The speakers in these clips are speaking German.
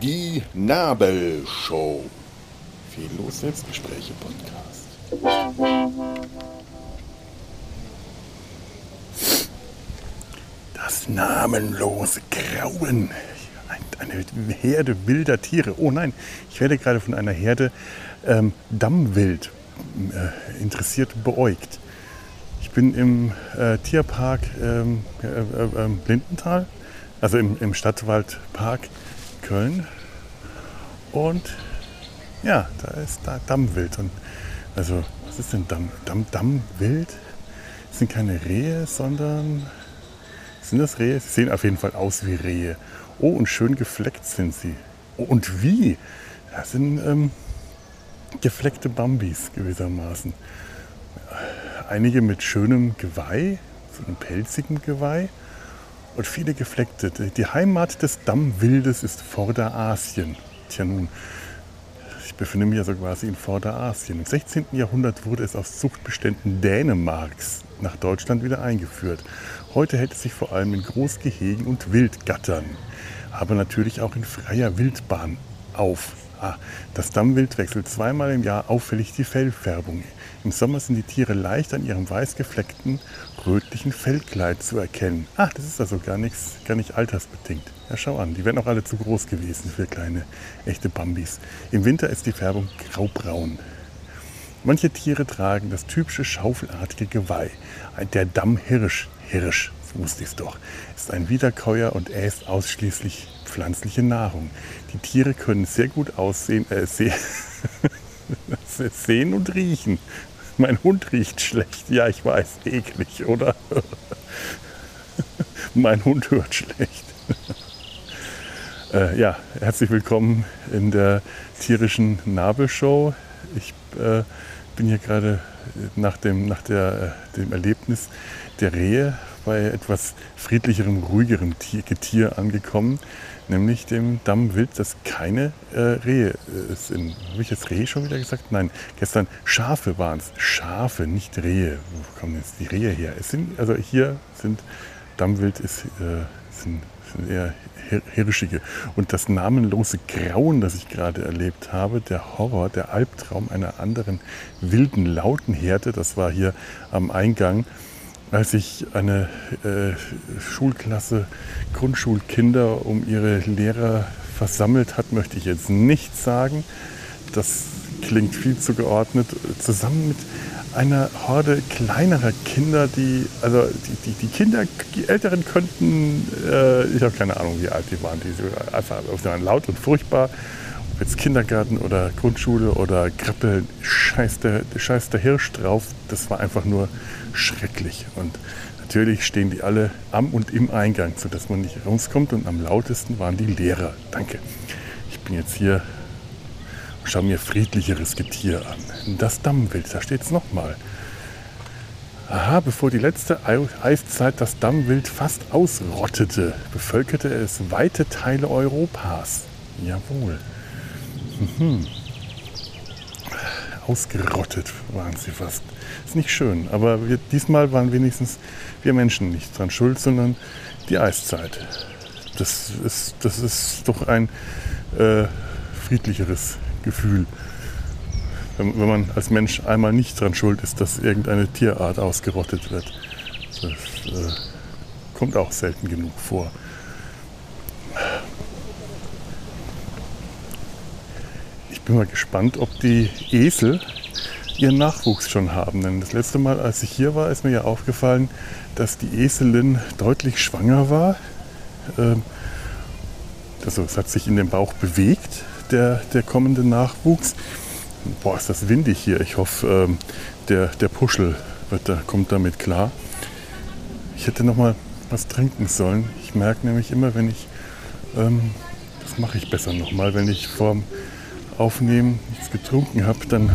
Die Nabelshow. Fehllos Selbstgespräche Podcast. Das namenlose Grauen. Eine Herde wilder Tiere. Oh nein, ich werde gerade von einer Herde ähm, Dammwild äh, interessiert beäugt. Ich bin im äh, Tierpark ähm, äh, äh, ähm, Blindenthal, also im, im Stadtwaldpark Köln. Und ja, da ist da Dammwild. Und also, was ist denn Damm, Damm, Dammwild? Das sind keine Rehe, sondern sind das Rehe? Sie sehen auf jeden Fall aus wie Rehe. Oh, und schön gefleckt sind sie. Oh, und wie? Das sind ähm, gefleckte Bambis gewissermaßen. Einige mit schönem Geweih, so einem pelzigen Geweih und viele gefleckte. Die Heimat des Dammwildes ist Vorderasien. Tja nun, ich befinde mich also quasi in Vorderasien. Im 16. Jahrhundert wurde es aus Zuchtbeständen Dänemarks nach Deutschland wieder eingeführt. Heute hält es sich vor allem in Großgehegen und Wildgattern, aber natürlich auch in freier Wildbahn auf. Ah, das Dammwild wechselt zweimal im Jahr auffällig die Fellfärbung. Im Sommer sind die Tiere leicht an ihrem weiß gefleckten, rötlichen Fellkleid zu erkennen. Ah, das ist also gar nichts, gar nicht altersbedingt. Ja, schau an, die wären auch alle zu groß gewesen für kleine, echte Bambis. Im Winter ist die Färbung graubraun. Manche Tiere tragen das typische schaufelartige Geweih. Der Dammhirsch, Hirsch, so wusste ich es doch, ist ein Wiederkäuer und äst ausschließlich pflanzliche Nahrung. Die Tiere können sehr gut aussehen, äh, sehr sehen und riechen. Mein Hund riecht schlecht. Ja, ich weiß, eklig, oder? mein Hund hört schlecht. äh, ja, herzlich willkommen in der tierischen Nabelshow. Ich äh, bin hier gerade nach, dem, nach der, äh, dem Erlebnis der Rehe bei etwas friedlicherem, ruhigerem Getier angekommen nämlich dem Dammwild, das keine äh, Rehe äh, sind. Habe ich jetzt Rehe schon wieder gesagt? Nein, gestern Schafe waren es. Schafe, nicht Rehe. Wo kommen jetzt die Rehe her? Es sind, also hier sind Dammwild ist, äh, sind, sind eher Hirschige. Und das namenlose Grauen, das ich gerade erlebt habe, der Horror, der Albtraum einer anderen wilden, lauten Herde, das war hier am Eingang als sich eine äh, Schulklasse Grundschulkinder um ihre Lehrer versammelt hat, möchte ich jetzt nicht sagen. Das klingt viel zu geordnet. Zusammen mit einer Horde kleinerer Kinder, die, also die, die, die Kinder, die Älteren könnten, äh, ich habe keine Ahnung, wie alt die waren, die einfach waren laut und furchtbar. Jetzt Kindergarten oder Grundschule oder Krippe, scheiß der, scheiß der Hirsch drauf, das war einfach nur schrecklich. Und natürlich stehen die alle am und im Eingang, sodass man nicht rauskommt. Und am lautesten waren die Lehrer. Danke. Ich bin jetzt hier und schaue mir friedlicheres Getier an. Das Dammwild, da steht es nochmal. Aha, bevor die letzte Eiszeit das Dammwild fast ausrottete, bevölkerte es weite Teile Europas. Jawohl. Mhm ausgerottet waren sie fast. Ist nicht schön, aber wir, diesmal waren wenigstens wir Menschen nicht dran schuld, sondern die Eiszeit. Das ist, das ist doch ein äh, friedlicheres Gefühl, wenn, wenn, man als Mensch einmal nicht dran schuld ist, dass irgendeine Tierart ausgerottet wird. Das äh, kommt auch selten genug vor. Bin mal gespannt, ob die Esel ihren Nachwuchs schon haben. Denn das letzte Mal, als ich hier war, ist mir ja aufgefallen, dass die Eselin deutlich schwanger war. Ähm, also es hat sich in dem Bauch bewegt, der, der kommende Nachwuchs. Boah, ist das windig hier. Ich hoffe, ähm, der, der Puschel wird da, kommt damit klar. Ich hätte noch mal was trinken sollen. Ich merke nämlich immer, wenn ich, ähm, das mache ich besser noch mal, wenn ich vorm aufnehmen, nichts getrunken habe, dann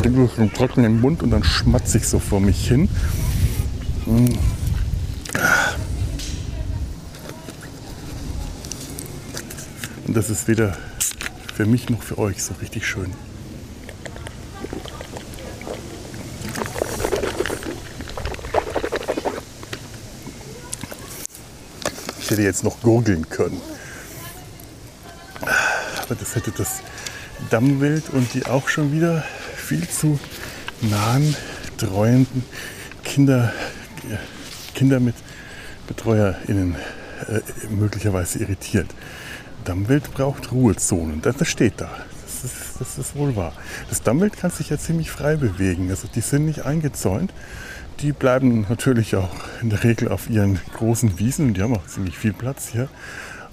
trinke ich einen trockenen Mund und dann schmatze ich so vor mich hin. Hm. Und das ist weder für mich noch für euch so richtig schön. Ich hätte jetzt noch gurgeln können. Aber das hätte das Dammwild und die auch schon wieder viel zu nahen, treuenden Kinder, Kinder mit BetreuerInnen äh, möglicherweise irritiert. Dammwild braucht Ruhezonen. Das, das steht da. Das ist, das ist wohl wahr. Das Dammwild kann sich ja ziemlich frei bewegen. Also die sind nicht eingezäunt. Die bleiben natürlich auch in der Regel auf ihren großen Wiesen. Die haben auch ziemlich viel Platz hier.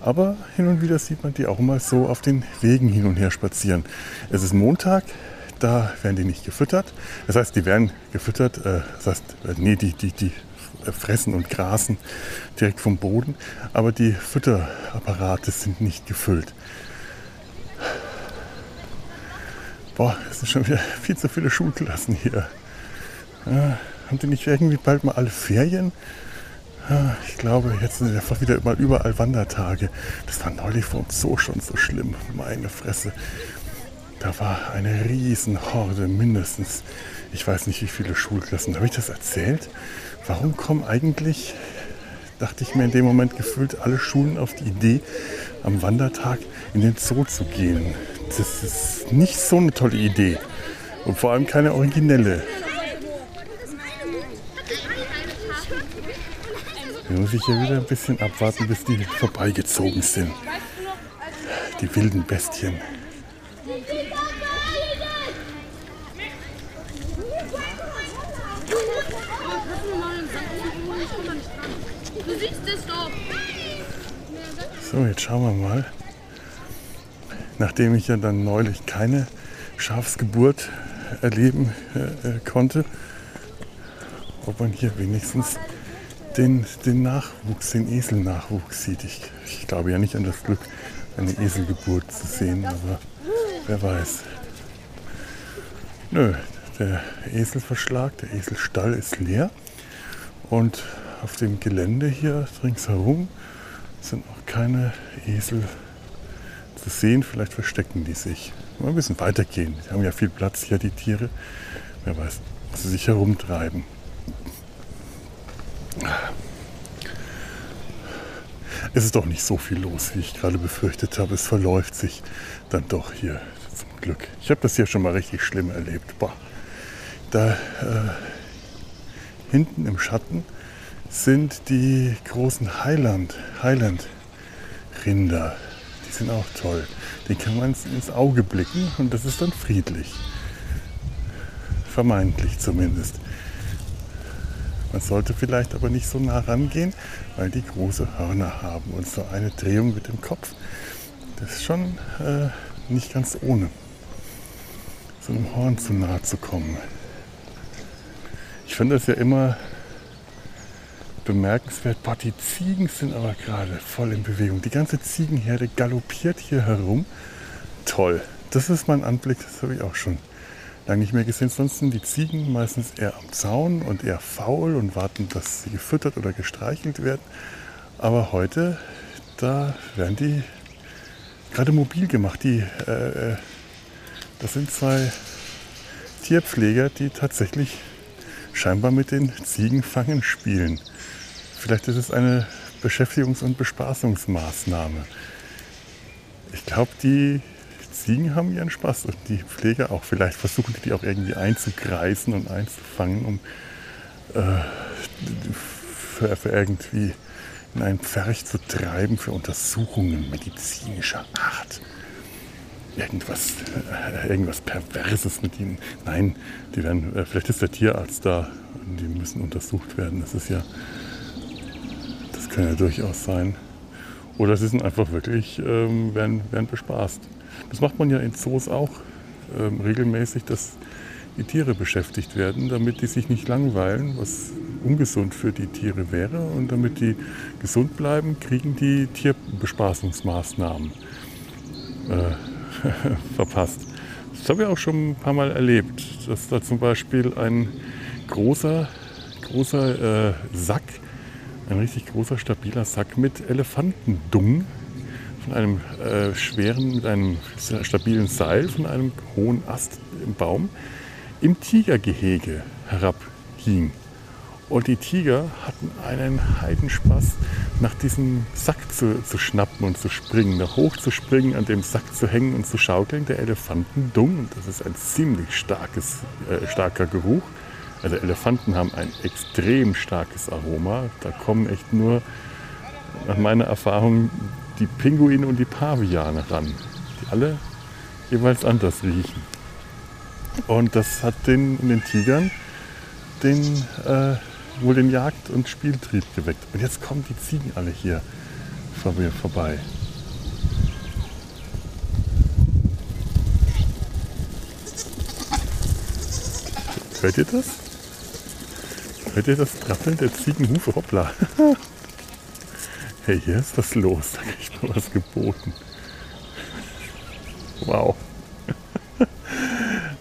Aber hin und wieder sieht man die auch mal so auf den Wegen hin und her spazieren. Es ist Montag, da werden die nicht gefüttert. Das heißt, die werden gefüttert, äh, das heißt, äh, nee, die, die, die fressen und grasen direkt vom Boden, aber die Fütterapparate sind nicht gefüllt. Boah, es sind schon wieder viel zu viele Schulklassen hier. Ja, haben die nicht irgendwie bald mal alle Ferien? Ich glaube, jetzt sind einfach wieder mal überall Wandertage. Das war neulich vor uns so schon so schlimm. Meine Fresse. Da war eine riesen Horde, mindestens. Ich weiß nicht, wie viele Schulklassen. Habe ich das erzählt? Warum kommen eigentlich, dachte ich mir in dem Moment gefühlt, alle Schulen auf die Idee, am Wandertag in den Zoo zu gehen? Das ist nicht so eine tolle Idee. Und vor allem keine originelle. Hier muss ich ja wieder ein bisschen abwarten, bis die vorbeigezogen sind. Die wilden Bestien. So, jetzt schauen wir mal. Nachdem ich ja dann neulich keine Schafsgeburt erleben äh, äh, konnte, ob man hier wenigstens den, den Nachwuchs, den Eselnachwuchs sieht. Ich, ich glaube ja nicht an das Glück, eine Eselgeburt zu sehen, aber wer weiß. Nö, der Eselverschlag, der Eselstall ist leer und auf dem Gelände hier ringsherum sind auch keine Esel zu sehen. Vielleicht verstecken die sich. Mal ein bisschen weitergehen. Die haben ja viel Platz hier, die Tiere. Wer weiß, wo sie sich herumtreiben. Es ist doch nicht so viel los, wie ich gerade befürchtet habe. Es verläuft sich dann doch hier zum Glück. Ich habe das hier schon mal richtig schlimm erlebt. Boah. Da äh, hinten im Schatten sind die großen Highland, Highland Rinder. Die sind auch toll. Die kann man ins Auge blicken und das ist dann friedlich. Vermeintlich zumindest. Man sollte vielleicht aber nicht so nah rangehen, weil die große Hörner haben und so eine Drehung mit dem Kopf. Das ist schon äh, nicht ganz ohne, so einem Horn zu nahe zu kommen. Ich finde das ja immer bemerkenswert. Boah, die Ziegen sind aber gerade voll in Bewegung. Die ganze Ziegenherde galoppiert hier herum. Toll. Das ist mein Anblick, das habe ich auch schon lange nicht mehr gesehen. Sonst sind die Ziegen meistens eher am Zaun und eher faul und warten, dass sie gefüttert oder gestreichelt werden. Aber heute, da werden die gerade mobil gemacht. Die, äh, äh das sind zwei Tierpfleger, die tatsächlich scheinbar mit den Ziegenfangen spielen. Vielleicht ist es eine Beschäftigungs- und Bespaßungsmaßnahme. Ich glaube, die Ziegen haben ihren Spaß und die Pfleger auch. Vielleicht versuchen die die auch irgendwie einzugreifen und einzufangen, um äh, für, für irgendwie in einen Pferch zu treiben für Untersuchungen medizinischer Art. Irgendwas, äh, irgendwas Perverses mit ihnen. Nein, die werden, äh, vielleicht ist der Tierarzt da und die müssen untersucht werden. Das ist ja kann ja durchaus sein. Oder sie sind einfach wirklich, ähm, werden, werden bespaßt. Das macht man ja in Zoos auch ähm, regelmäßig, dass die Tiere beschäftigt werden, damit die sich nicht langweilen, was ungesund für die Tiere wäre. Und damit die gesund bleiben, kriegen die Tierbespaßungsmaßnahmen äh, verpasst. Das habe ich auch schon ein paar Mal erlebt, dass da zum Beispiel ein großer, großer äh, Sack ein richtig großer, stabiler Sack mit Elefantendung von einem äh, schweren, mit einem stabilen Seil von einem hohen Ast im Baum im Tigergehege herabhing. Und die Tiger hatten einen Heidenspaß, nach diesem Sack zu, zu schnappen und zu springen, da hoch zu springen, an dem Sack zu hängen und zu schaukeln. Der Elefanten dumm, und das ist ein ziemlich starkes, äh, starker Geruch. Also Elefanten haben ein extrem starkes Aroma. Da kommen echt nur, nach meiner Erfahrung, die Pinguine und die Paviane ran, die alle jeweils anders riechen. Und das hat den, den Tigern den, äh, wohl den Jagd- und Spieltrieb geweckt. Und jetzt kommen die Ziegen alle hier vor mir vorbei. Hört ihr das? Hört ihr das Trappeln der Ziegenhufe? Hoppla. hey, hier ist was los. Da kriegt man was geboten. Wow.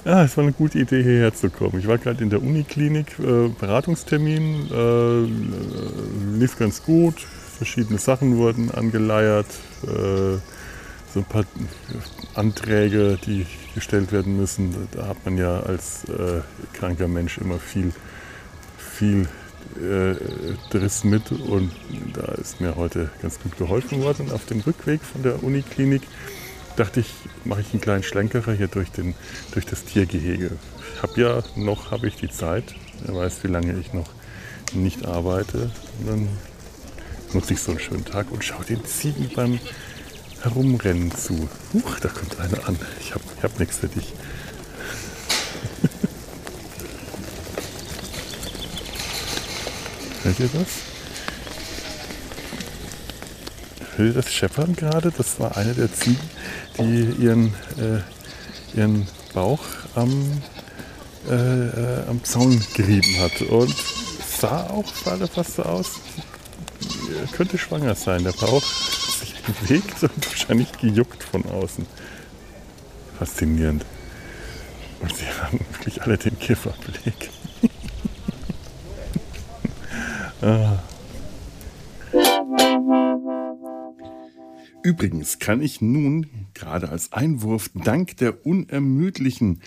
Ja, es war eine gute Idee, hierher zu kommen. Ich war gerade in der Uniklinik, äh, Beratungstermin, äh, lief ganz gut. Verschiedene Sachen wurden angeleiert, äh, so ein paar Anträge, die gestellt werden müssen. Da hat man ja als äh, kranker Mensch immer viel, viel äh, Driss mit und da ist mir heute ganz gut geholfen worden. auf dem Rückweg von der Uniklinik dachte ich, mache ich einen kleinen Schlenkerer hier durch, den, durch das Tiergehege. Ich habe ja noch habe ich die Zeit. Wer weiß, wie lange ich noch nicht arbeite. Und dann nutze ich so einen schönen Tag und schaue den Ziegen beim Herumrennen zu. Huch, da kommt einer an. Ich habe ich hab nichts für dich. Ihr das? Ihr das Scheppern gerade? Das war eine der Ziegen, die ihren, äh, ihren Bauch am, äh, äh, am Zaun gerieben hat. Und sah auch gerade fast so aus, könnte schwanger sein. Der Bauch sich bewegt und wahrscheinlich gejuckt von außen. Faszinierend. Und sie haben wirklich alle den Kifferblick. Übrigens kann ich nun gerade als Einwurf dank der unermüdlichen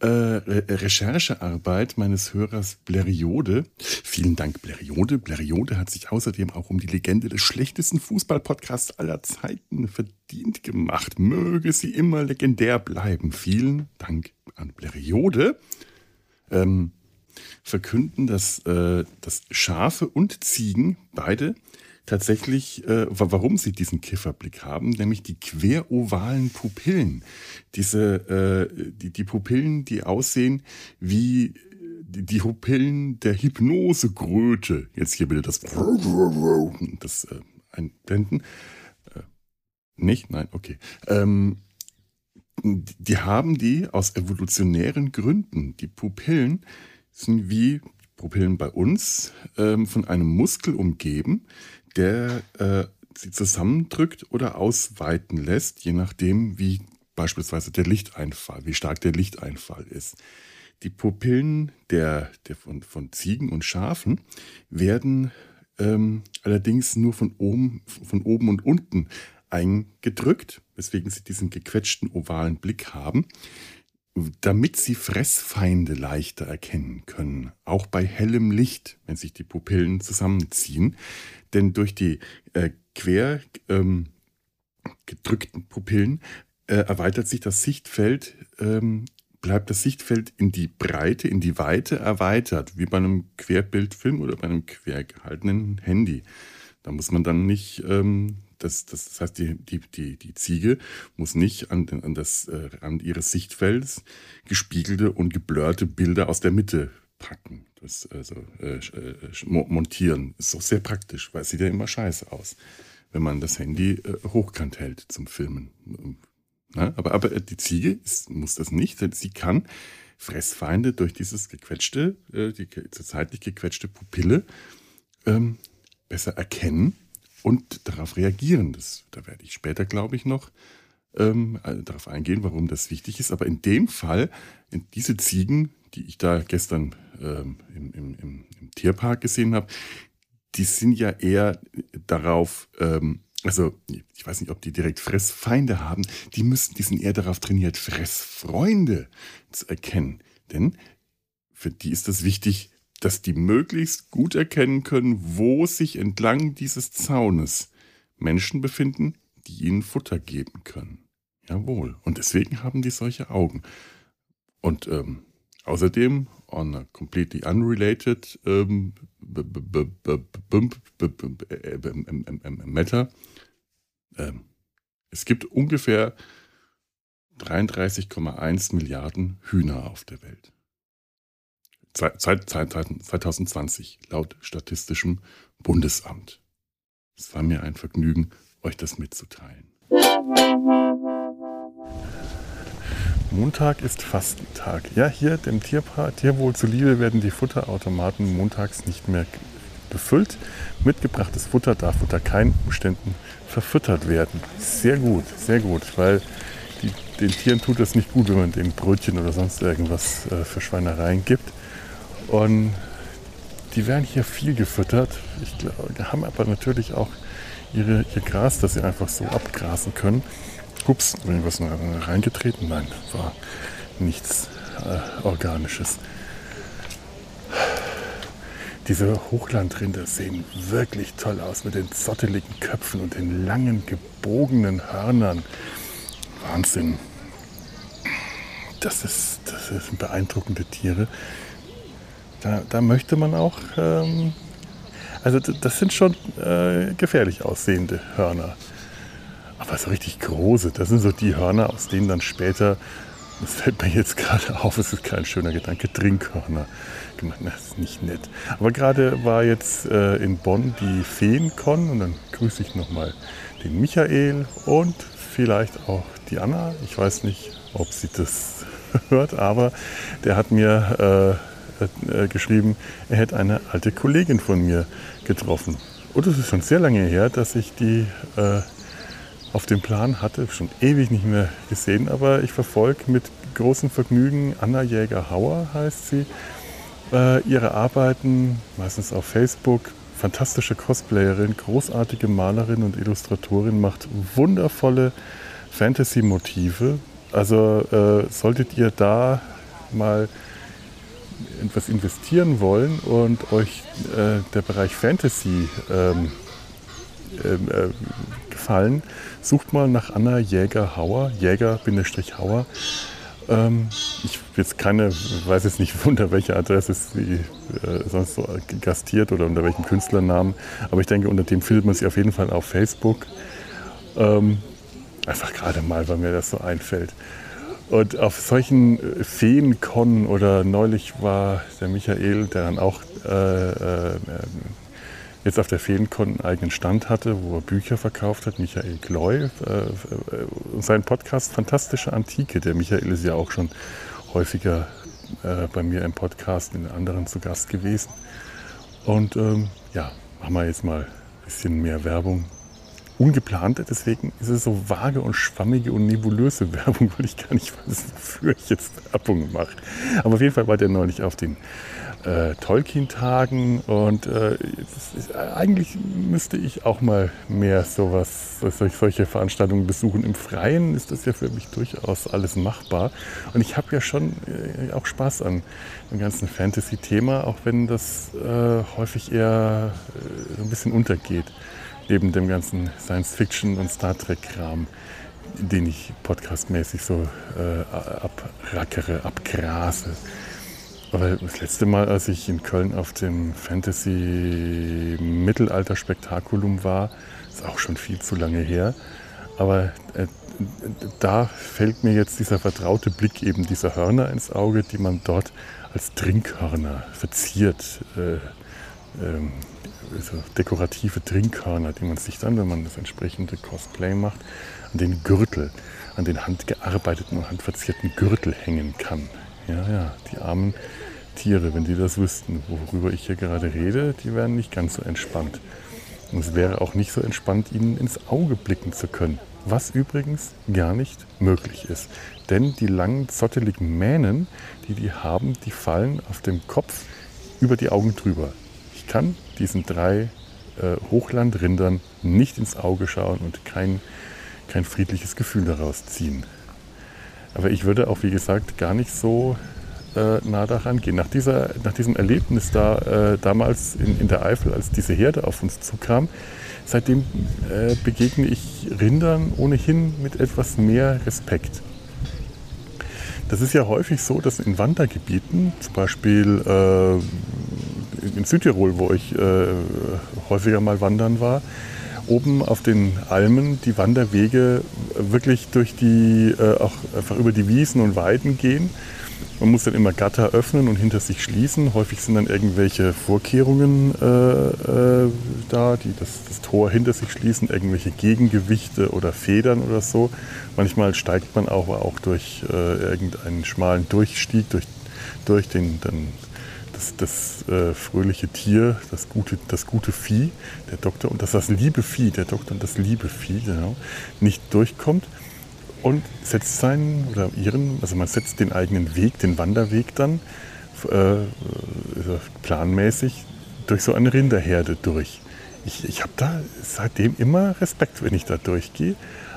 äh, Recherchearbeit meines Hörers Bleriode. Vielen Dank, Bleriode. Bleriode hat sich außerdem auch um die Legende des schlechtesten Fußballpodcasts aller Zeiten verdient gemacht. Möge sie immer legendär bleiben. Vielen Dank an Bleriode. Ähm, verkünden, dass, äh, dass Schafe und Ziegen beide tatsächlich, äh, warum sie diesen Kifferblick haben, nämlich die querovalen Pupillen. Diese, äh, die, die Pupillen, die aussehen wie die, die Pupillen der Hypnosegröte. Jetzt hier bitte das, das äh, einblenden. Äh, nicht? Nein, okay. Ähm, die haben die aus evolutionären Gründen. Die Pupillen sind wie Pupillen bei uns ähm, von einem Muskel umgeben, der äh, sie zusammendrückt oder ausweiten lässt, je nachdem, wie beispielsweise der Lichteinfall, wie stark der Lichteinfall ist. Die Pupillen der, der von, von Ziegen und Schafen werden ähm, allerdings nur von oben, von oben und unten eingedrückt, weswegen sie diesen gequetschten ovalen Blick haben, damit sie Fressfeinde leichter erkennen können, auch bei hellem Licht, wenn sich die Pupillen zusammenziehen. Denn durch die äh, quer ähm, gedrückten Pupillen äh, erweitert sich das Sichtfeld, ähm, bleibt das Sichtfeld in die Breite, in die Weite erweitert, wie bei einem Querbildfilm oder bei einem quer gehaltenen Handy. Da muss man dann nicht, ähm, das, das, das heißt, die, die, die, die Ziege muss nicht an, an das äh, Rand ihres Sichtfelds gespiegelte und geblurrte Bilder aus der Mitte packen das also äh, äh montieren. Ist doch sehr praktisch, weil es sieht ja immer scheiße aus, wenn man das Handy äh, hochkant hält zum Filmen. Na, aber, aber die Ziege ist, muss das nicht, denn sie kann Fressfeinde durch dieses gequetschte, äh, die zeitlich gequetschte Pupille ähm, besser erkennen und darauf reagieren. Das, da werde ich später, glaube ich, noch ähm, äh, darauf eingehen, warum das wichtig ist. Aber in dem Fall, in diese Ziegen die ich da gestern ähm, im, im, im, im, Tierpark gesehen habe, die sind ja eher darauf, ähm, also ich weiß nicht, ob die direkt Fressfeinde haben, die müssen, die sind eher darauf trainiert, Fressfreunde zu erkennen. Denn für die ist es wichtig, dass die möglichst gut erkennen können, wo sich entlang dieses Zaunes Menschen befinden, die ihnen Futter geben können. Jawohl. Und deswegen haben die solche Augen. Und ähm, außerdem, on a completely unrelated Matter, es gibt ungefähr 33,1 Milliarden Hühner auf der Welt. 2020 laut Statistischem Bundesamt. Es war mir ein Vergnügen, euch das mitzuteilen. Montag ist Fastentag. Ja, hier dem Tierpa Tierwohl zuliebe werden die Futterautomaten montags nicht mehr befüllt. Mitgebrachtes Futter darf unter keinen Umständen verfüttert werden. Sehr gut, sehr gut, weil die, den Tieren tut es nicht gut, wenn man denen Brötchen oder sonst irgendwas äh, für Schweinereien gibt. Und die werden hier viel gefüttert. Ich glaube, haben aber natürlich auch ihre, ihr Gras, das sie einfach so abgrasen können. Ups, irgendwas reingetreten? Nein, war nichts äh, Organisches. Diese Hochlandrinder sehen wirklich toll aus mit den zotteligen Köpfen und den langen gebogenen Hörnern. Wahnsinn. Das ist, das sind beeindruckende Tiere. Da, da möchte man auch, ähm, also das sind schon äh, gefährlich aussehende Hörner. Aber so richtig große, das sind so die Hörner, aus denen dann später, das fällt mir jetzt gerade auf, es ist kein schöner Gedanke, Trinkhörner gemacht. Das ist nicht nett. Aber gerade war jetzt äh, in Bonn die Feencon und dann grüße ich nochmal den Michael und vielleicht auch die Anna. Ich weiß nicht, ob sie das hört, aber der hat mir äh, geschrieben, er hätte eine alte Kollegin von mir getroffen. Und es ist schon sehr lange her, dass ich die äh, auf dem Plan hatte, schon ewig nicht mehr gesehen, aber ich verfolge mit großem Vergnügen Anna Jäger-Hauer, heißt sie, äh, ihre Arbeiten, meistens auf Facebook. Fantastische Cosplayerin, großartige Malerin und Illustratorin, macht wundervolle Fantasy-Motive. Also äh, solltet ihr da mal etwas investieren wollen und euch äh, der Bereich Fantasy ähm, ähm, äh, gefallen, sucht mal nach Anna Jäger-Hauer, Jäger-Hauer. Ähm, ich jetzt keine, weiß jetzt nicht unter welcher Adresse sie äh, sonst so gastiert oder unter welchem Künstlernamen, aber ich denke, unter dem findet man sie auf jeden Fall auf Facebook. Ähm, einfach gerade mal, weil mir das so einfällt. Und auf solchen äh, Feenkonnen oder neulich war der Michael, der dann auch äh, äh, jetzt auf der Feenkon einen eigenen Stand hatte, wo er Bücher verkauft hat, Michael Gloy. Äh, äh, sein Podcast Fantastische Antike. Der Michael ist ja auch schon häufiger äh, bei mir im Podcast in anderen zu Gast gewesen. Und ähm, ja, machen wir jetzt mal ein bisschen mehr Werbung ungeplante. Deswegen ist es so vage und schwammige und nebulöse Werbung, weil ich gar nicht weiß, wofür ich jetzt Werbung mache. Aber auf jeden Fall war der neulich auf den äh, Tolkien-Tagen und äh, ist, eigentlich müsste ich auch mal mehr sowas, solche Veranstaltungen besuchen. Im Freien ist das ja für mich durchaus alles machbar. Und ich habe ja schon äh, auch Spaß an dem ganzen Fantasy-Thema, auch wenn das äh, häufig eher äh, ein bisschen untergeht neben dem ganzen Science-Fiction- und Star Trek-Kram, den ich podcastmäßig so äh, abrackere, abgrase. Aber das letzte Mal, als ich in Köln auf dem Fantasy-Mittelalter-Spektakulum war, ist auch schon viel zu lange her. Aber äh, da fällt mir jetzt dieser vertraute Blick eben dieser Hörner ins Auge, die man dort als Trinkhörner verziert. Äh, ähm, dekorative Trinkhörner, die man sich dann, wenn man das entsprechende Cosplay macht, an den Gürtel, an den handgearbeiteten und handverzierten Gürtel hängen kann. Ja, ja, die armen Tiere, wenn die das wüssten, worüber ich hier gerade rede, die wären nicht ganz so entspannt. Und es wäre auch nicht so entspannt, ihnen ins Auge blicken zu können. Was übrigens gar nicht möglich ist. Denn die langen, zotteligen Mähnen, die die haben, die fallen auf dem Kopf über die Augen drüber kann diesen drei äh, Hochlandrindern nicht ins Auge schauen und kein, kein friedliches Gefühl daraus ziehen. Aber ich würde auch, wie gesagt, gar nicht so äh, nah daran gehen. Nach, dieser, nach diesem Erlebnis da äh, damals in, in der Eifel, als diese Herde auf uns zukam, seitdem äh, begegne ich Rindern ohnehin mit etwas mehr Respekt. Das ist ja häufig so, dass in Wandergebieten, zum Beispiel äh, in Südtirol, wo ich äh, häufiger mal wandern war, oben auf den Almen die Wanderwege wirklich durch die, äh, auch einfach über die Wiesen und Weiden gehen man muss dann immer Gatter öffnen und hinter sich schließen. Häufig sind dann irgendwelche Vorkehrungen äh, äh, da, die das, das, Tor hinter sich schließen, irgendwelche Gegengewichte oder Federn oder so. Manchmal steigt man auch, auch durch äh, irgendeinen schmalen Durchstieg, durch, durch den, dann das, das äh, fröhliche Tier, das gute, das gute Vieh, der Doktor und das, das liebe Vieh, der Doktor und das liebe Vieh, genau, nicht durchkommt und setzt seinen oder ihren, also man setzt den eigenen Weg, den Wanderweg dann äh, planmäßig durch so eine Rinderherde durch. Ich, ich habe da seitdem immer Respekt, wenn ich da durchgehe.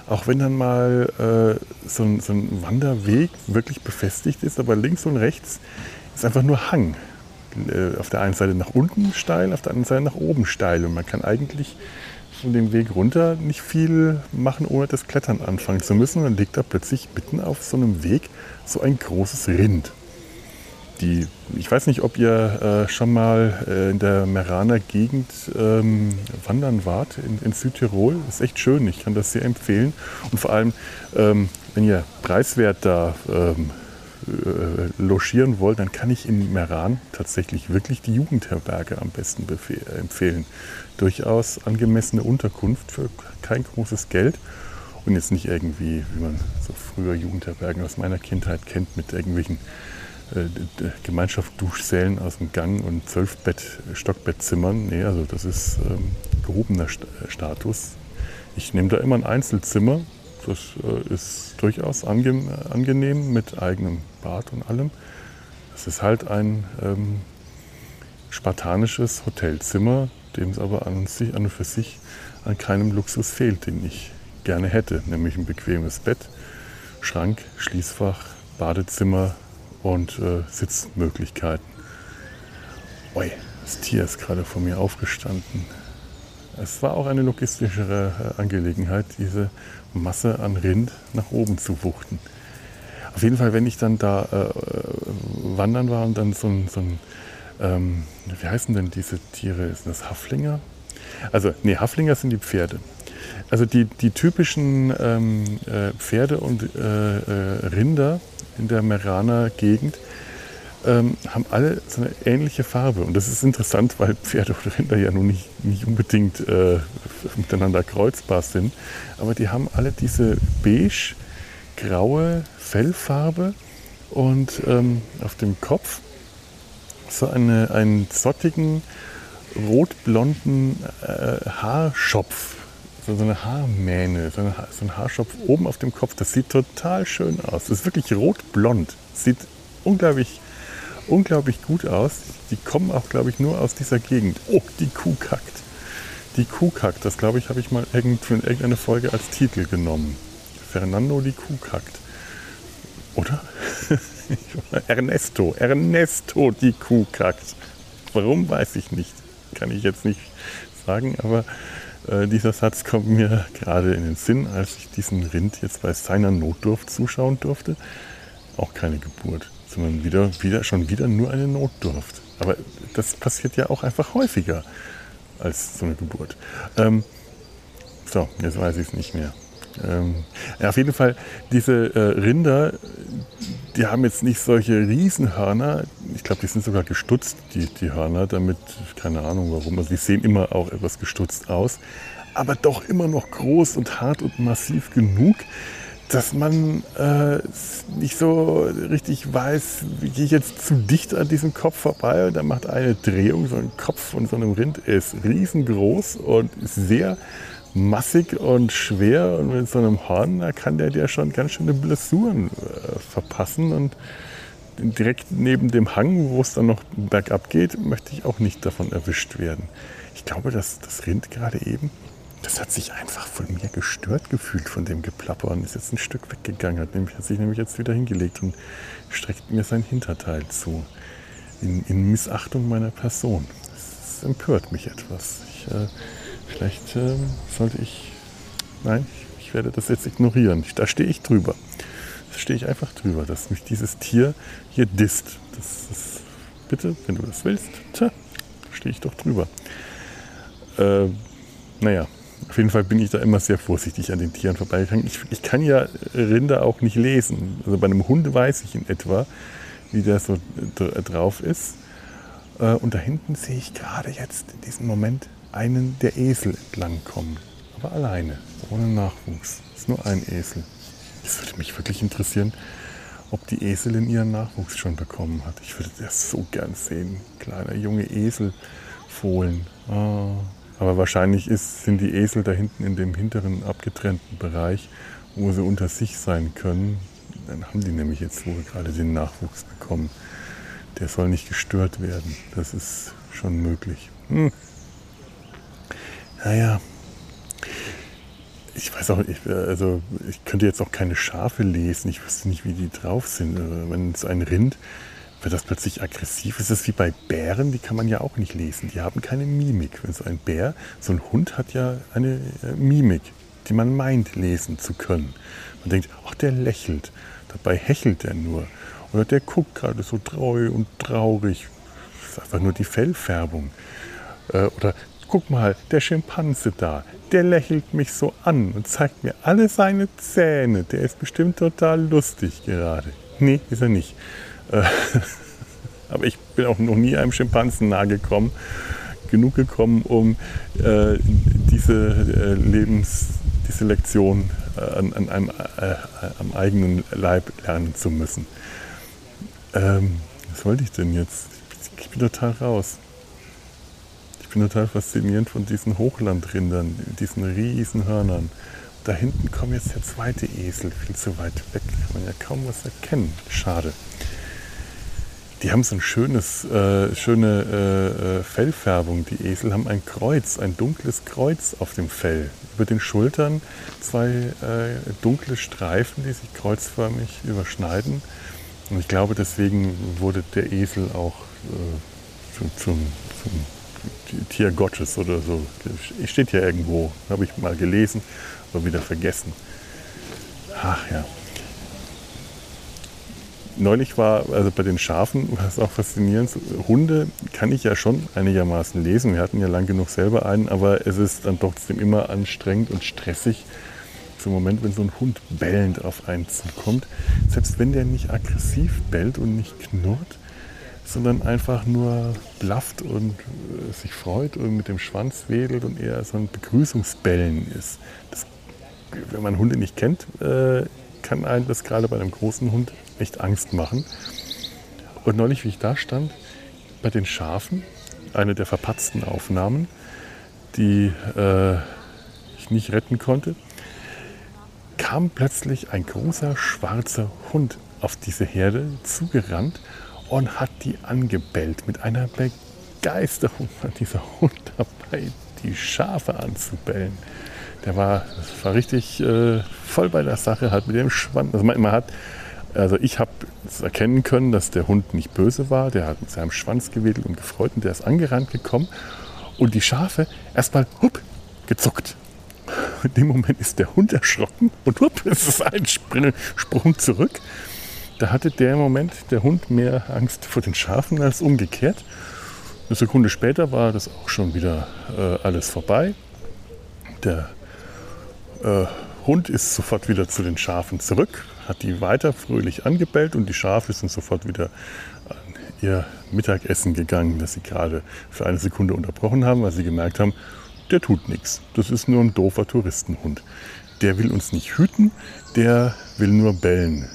Auch wenn dann mal äh, so, ein, so ein Wanderweg wirklich befestigt ist, aber links und rechts ist einfach nur Hang. Äh, auf der einen Seite nach unten steil, auf der anderen Seite nach oben steil. Und man kann eigentlich von dem Weg runter nicht viel machen, ohne das Klettern anfangen zu müssen. Und dann liegt da plötzlich mitten auf so einem Weg so ein großes Rind. Die, ich weiß nicht, ob ihr äh, schon mal äh, in der Meraner Gegend ähm, wandern wart, in, in, Südtirol. Ist echt schön, ich kann das sehr empfehlen. Und vor allem, ähm, wenn ihr preiswert da ähm, äh, logieren wollt, dann kann ich in Meran tatsächlich wirklich die Jugendherberge am besten empfehlen. Durchaus angemessene Unterkunft für kein großes Geld und jetzt nicht irgendwie, wie man so früher Jugendherbergen aus meiner Kindheit kennt, mit irgendwelchen äh, Gemeinschaftsduschsälen aus dem Gang und zwölf Bett, Stockbettzimmern. Nee, also das ist ähm, gehobener Status. Ich nehme da immer ein Einzelzimmer, das äh, ist durchaus angenehm mit eigenem Bad und allem. Es ist halt ein ähm, spartanisches Hotelzimmer, dem es aber an, sich, an und für sich an keinem Luxus fehlt, den ich gerne hätte, nämlich ein bequemes Bett, Schrank, Schließfach, Badezimmer und äh, Sitzmöglichkeiten. Oi, das Tier ist gerade vor mir aufgestanden. Es war auch eine logistischere äh, Angelegenheit, diese Masse an Rind nach oben zu wuchten. Auf jeden Fall, wenn ich dann da äh, wandern war und dann so ein, so ein ähm, wie heißen denn diese Tiere? Sind das Haflinger? Also, nee, Haflinger sind die Pferde. Also die, die typischen ähm, äh, Pferde und äh, äh Rinder in der Meraner Gegend ähm, haben alle so eine ähnliche Farbe. Und das ist interessant, weil Pferde und Rinder ja nun nicht, nicht unbedingt äh, miteinander kreuzbar sind. Aber die haben alle diese beige-graue Fellfarbe und ähm, auf dem Kopf so eine, einen zottigen, rotblonden äh, Haarschopf. So, so eine Haarmähne, so, eine, so ein Haarschopf oben auf dem Kopf. Das sieht total schön aus. Das ist wirklich rotblond. Sieht unglaublich unglaublich gut aus. Die kommen auch, glaube ich, nur aus dieser Gegend. Oh, die Kuh kackt. Die Kuh kackt. Das, glaube ich, habe ich mal für irgendeine Folge als Titel genommen. Fernando die Kuh kackt. Oder? Ernesto. Ernesto die Kuh kackt. Warum, weiß ich nicht. Kann ich jetzt nicht sagen, aber äh, dieser Satz kommt mir gerade in den Sinn, als ich diesen Rind jetzt bei seiner Notdurft zuschauen durfte. Auch keine Geburt sondern wieder, wieder, schon wieder nur eine Notdurft. Aber das passiert ja auch einfach häufiger als so eine Geburt. Ähm, so, jetzt weiß ich es nicht mehr. Ähm, ja, auf jeden Fall, diese äh, Rinder, die haben jetzt nicht solche Riesenhörner. Ich glaube, die sind sogar gestutzt, die, die Hörner, damit, keine Ahnung warum. Also die sehen immer auch etwas gestutzt aus. Aber doch immer noch groß und hart und massiv genug, dass man äh, nicht so richtig weiß, gehe ich jetzt zu dicht an diesem Kopf vorbei und dann macht eine Drehung, so ein Kopf von so einem Rind ist riesengroß und sehr massig und schwer und mit so einem Horn, da kann der dir schon ganz schöne Blessuren äh, verpassen und direkt neben dem Hang, wo es dann noch bergab geht, möchte ich auch nicht davon erwischt werden. Ich glaube, dass das Rind gerade eben das hat sich einfach von mir gestört gefühlt von dem Geplapper und ist jetzt ein Stück weggegangen, hat, nämlich, hat sich nämlich jetzt wieder hingelegt und streckt mir sein Hinterteil zu. In, in Missachtung meiner Person. Das empört mich etwas. Ich, äh, vielleicht äh, sollte ich. Nein, ich, werde das jetzt ignorieren. Da stehe ich drüber. Da stehe ich einfach drüber, dass mich dieses Tier hier disst. Das ist, bitte, wenn du das willst, tja, stehe ich doch drüber. Äh, naja, auf jeden Fall bin ich da immer sehr vorsichtig an den Tieren vorbeigegangen. Ich, ich kann ja Rinder auch nicht lesen. Also bei einem Hund weiß ich in etwa, wie der so drauf ist. Äh, und da hinten sehe ich gerade jetzt in diesem Moment einen der Esel entlang kommen. Aber alleine, ohne Nachwuchs. Es ist nur ein Esel. Es würde mich wirklich interessieren, ob die Eselin ihren Nachwuchs schon bekommen hat. Ich würde das so gern sehen. Kleiner junge Eselfohlen. Oh. Aber wahrscheinlich ist, sind die Esel da hinten in dem hinteren abgetrennten Bereich, wo sie unter sich sein können. Dann haben die nämlich jetzt wohl gerade den Nachwuchs bekommen. Der soll nicht gestört werden. Das ist schon möglich. Hm. Naja, ich weiß auch, ich, also ich könnte jetzt auch keine Schafe lesen. Ich wüsste nicht, wie die drauf sind. Also wenn es ein Rind wird das plötzlich aggressiv? Ist es wie bei Bären? Die kann man ja auch nicht lesen. Die haben keine Mimik. Wenn so ein Bär, so ein Hund hat ja eine äh, Mimik, die man meint lesen zu können. Man denkt, ach, der lächelt. Dabei hechelt er nur. Oder der guckt gerade so treu und traurig. Das ist einfach nur die Fellfärbung. Äh, oder guck mal, der Schimpanse da, der lächelt mich so an und zeigt mir alle seine Zähne. Der ist bestimmt total lustig gerade. Nee, ist er nicht. Äh, aber ich bin auch noch nie einem Schimpansen nahe gekommen, genug gekommen, um äh, diese äh, Lebens, diese Lektion äh, an, an einem, äh, am eigenen Leib lernen zu müssen. Ähm, was wollte ich denn jetzt? Ich bin total raus. Ich bin total fasziniert von diesen Hochlandrindern, diesen riesen Hörnern. Da hinten kommt jetzt der zweite Esel, viel zu weit weg. Kann man ja kaum was erkennen. Schade. Die haben so ein schönes, äh, schöne äh, äh, Fellfärbung. Die Esel haben ein Kreuz, ein dunkles Kreuz auf dem Fell. Über den Schultern zwei äh, dunkle Streifen, die sich kreuzförmig überschneiden. Und ich glaube, deswegen wurde der Esel auch äh, zum, zum, zum Tier Gottes oder so. Steht hier irgendwo, habe ich mal gelesen, aber wieder vergessen. Ach ja neulich war, also bei den Schafen, war es auch faszinierend, Hunde kann ich ja schon einigermaßen lesen. Wir hatten ja lang genug selber einen, aber es ist dann trotzdem immer anstrengend und stressig. Zum Moment, wenn so ein Hund bellend auf einen zukommt, selbst wenn der nicht aggressiv bellt und nicht knurrt, sondern einfach nur blafft und äh, sich freut und mit dem Schwanz wedelt und eher so ein Begrüßungsbellen ist. Das, wenn man Hunde nicht kennt, äh, kann einem das gerade bei einem großen Hund echt Angst machen. Und neulich, wie ich da stand, bei den Schafen, eine der verpatzten Aufnahmen, die äh, ich nicht retten konnte, kam plötzlich ein großer schwarzer Hund auf diese Herde zugerannt und hat die angebellt. Mit einer Begeisterung war dieser Hund dabei, die Schafe anzubellen. Der war, war richtig äh, voll bei der Sache, hat mit dem Schwanz, also man, man hat also ich habe erkennen können, dass der Hund nicht böse war. Der hat mit seinem Schwanz gewedelt und gefreut und der ist angerannt gekommen. Und die Schafe erstmal hup, gezuckt. In dem Moment ist der Hund erschrocken und hup, es ist ein Sprung zurück. Da hatte der Moment der Hund mehr Angst vor den Schafen als umgekehrt. Eine Sekunde später war das auch schon wieder äh, alles vorbei. Der äh, Hund ist sofort wieder zu den Schafen zurück, hat die weiter fröhlich angebellt und die Schafe sind sofort wieder an ihr Mittagessen gegangen, das sie gerade für eine Sekunde unterbrochen haben, weil sie gemerkt haben, der tut nichts. Das ist nur ein doofer Touristenhund. Der will uns nicht hüten, der will nur bellen.